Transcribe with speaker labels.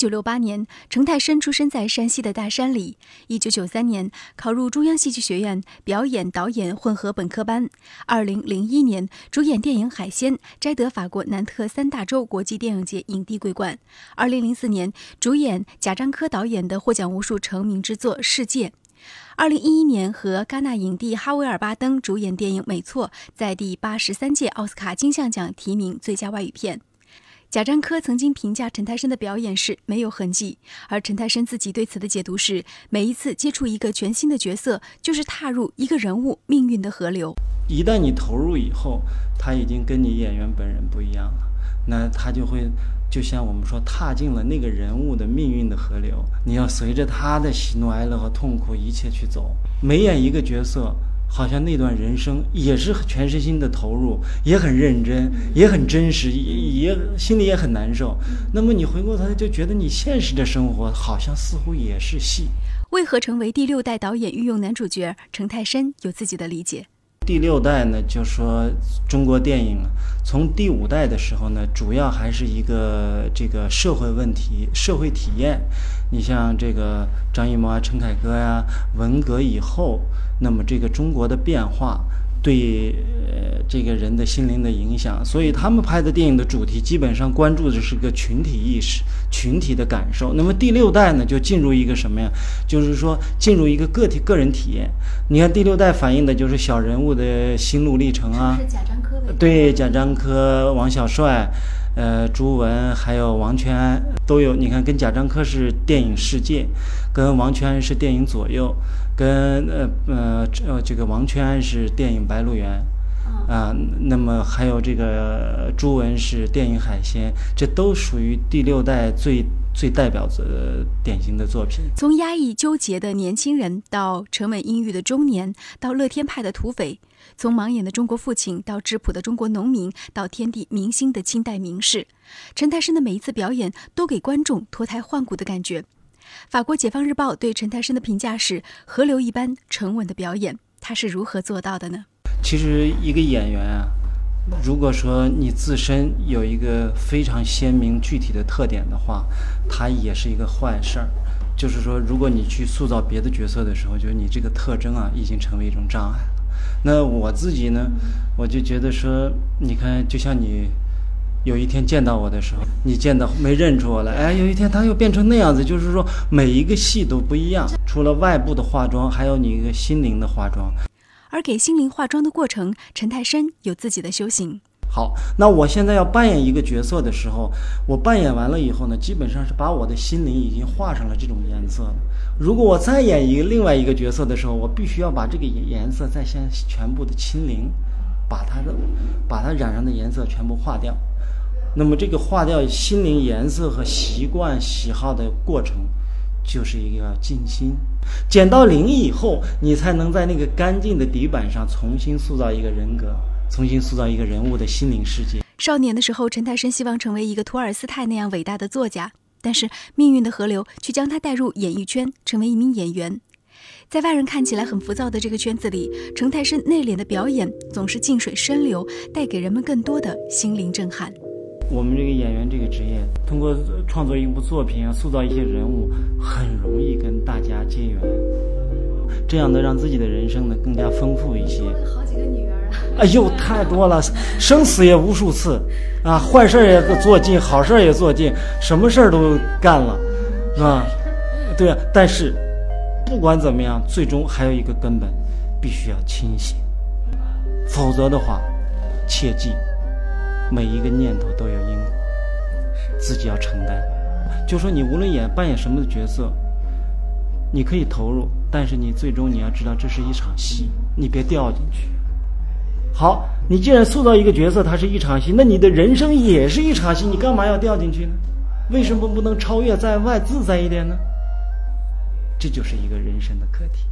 Speaker 1: 九六八年，程泰深出生在山西的大山里。一九九三年，考入中央戏剧学院表演导演混合本科班。二零零一年，主演电影《海鲜》，摘得法国南特三大洲国际电影节影帝桂冠。二零零四年，主演贾樟柯导演的获奖无数成名之作《世界》。二零一一年，和戛纳影帝哈维尔·巴登主演电影《没错》，在第八十三届奥斯卡金像奖提名最佳外语片。贾樟柯曾经评价陈泰生的表演是没有痕迹，而陈泰生自己对此的解读是：每一次接触一个全新的角色，就是踏入一个人物命运的河流。
Speaker 2: 一旦你投入以后，他已经跟你演员本人不一样了，那他就会就像我们说，踏进了那个人物的命运的河流，你要随着他的喜怒哀乐和痛苦一切去走。每演一个角色。好像那段人生也是全身心的投入，也很认真，也很真实，也也心里也很难受。那么你回过头来就觉得你现实的生活好像似乎也是戏。
Speaker 1: 为何成为第六代导演御用男主角？程泰深有自己的理解。
Speaker 2: 第六代呢，就说中国电影从第五代的时候呢，主要还是一个这个社会问题、社会体验。你像这个张艺谋啊、陈凯歌呀，文革以后，那么这个中国的变化。对呃这个人的心灵的影响，所以他们拍的电影的主题基本上关注的是个群体意识、群体的感受。那么第六代呢，就进入一个什么呀？就是说进入一个个体个人体验。你看第六代反映的就是小人物的心路历程啊。
Speaker 1: 是贾樟柯
Speaker 2: 对，贾樟柯、王小帅、呃朱文还有王全安都有。你看跟贾樟柯是电影世界，跟王全安是电影左右。跟呃呃呃这个王全安是电影《白鹿原》，啊，那么还有这个朱文是电影《海鲜》，这都属于第六代最最代表的典型的作品。
Speaker 1: 从压抑纠结的年轻人到沉稳阴郁的中年，到乐天派的土匪；从盲眼的中国父亲到质朴的中国农民，到天地明星的清代名士，陈太生的每一次表演都给观众脱胎换骨的感觉。法国《解放日报》对陈太生的评价是：河流一般沉稳的表演。他是如何做到的呢？
Speaker 2: 其实，一个演员啊，如果说你自身有一个非常鲜明具体的特点的话，他也是一个坏事儿。就是说，如果你去塑造别的角色的时候，就是你这个特征啊，已经成为一种障碍了。那我自己呢，我就觉得说，你看，就像你。有一天见到我的时候，你见到没认出我来？哎，有一天他又变成那样子，就是说每一个戏都不一样，除了外部的化妆，还有你一个心灵的化妆。
Speaker 1: 而给心灵化妆的过程，陈太深有自己的修行。
Speaker 2: 好，那我现在要扮演一个角色的时候，我扮演完了以后呢，基本上是把我的心灵已经画上了这种颜色。如果我再演一个另外一个角色的时候，我必须要把这个颜色再先全部的清零，把它的把它染上的颜色全部化掉。那么，这个化掉心灵颜色和习惯喜好的过程，就是一个静心。减到零以后，你才能在那个干净的底板上重新塑造一个人格，重新塑造一个人物的心灵世界。
Speaker 1: 少年的时候，陈太深希望成为一个托尔斯泰那样伟大的作家，但是命运的河流却将他带入演艺圈，成为一名演员。在外人看起来很浮躁的这个圈子里，陈太深内敛的表演总是静水深流，带给人们更多的心灵震撼。
Speaker 2: 我们这个演员这个职业，通过创作一部作品啊，塑造一些人物，很容易跟大家结缘，这样呢，让自己的人生呢更加丰富一些。
Speaker 1: 好几个女儿啊！
Speaker 2: 哎呦，太多了，生死也无数次，啊，坏事也做尽，好事也做尽，什么事儿都干了，是吧？对啊，但是不管怎么样，最终还有一个根本，必须要清醒，否则的话，切记。每一个念头都有因果，自己要承担。就说你无论演扮演什么的角色，你可以投入，但是你最终你要知道这是一场戏，你别掉进去。好，你既然塑造一个角色，它是一场戏，那你的人生也是一场戏，你干嘛要掉进去呢？为什么不能超越在外自在一点呢？这就是一个人生的课题。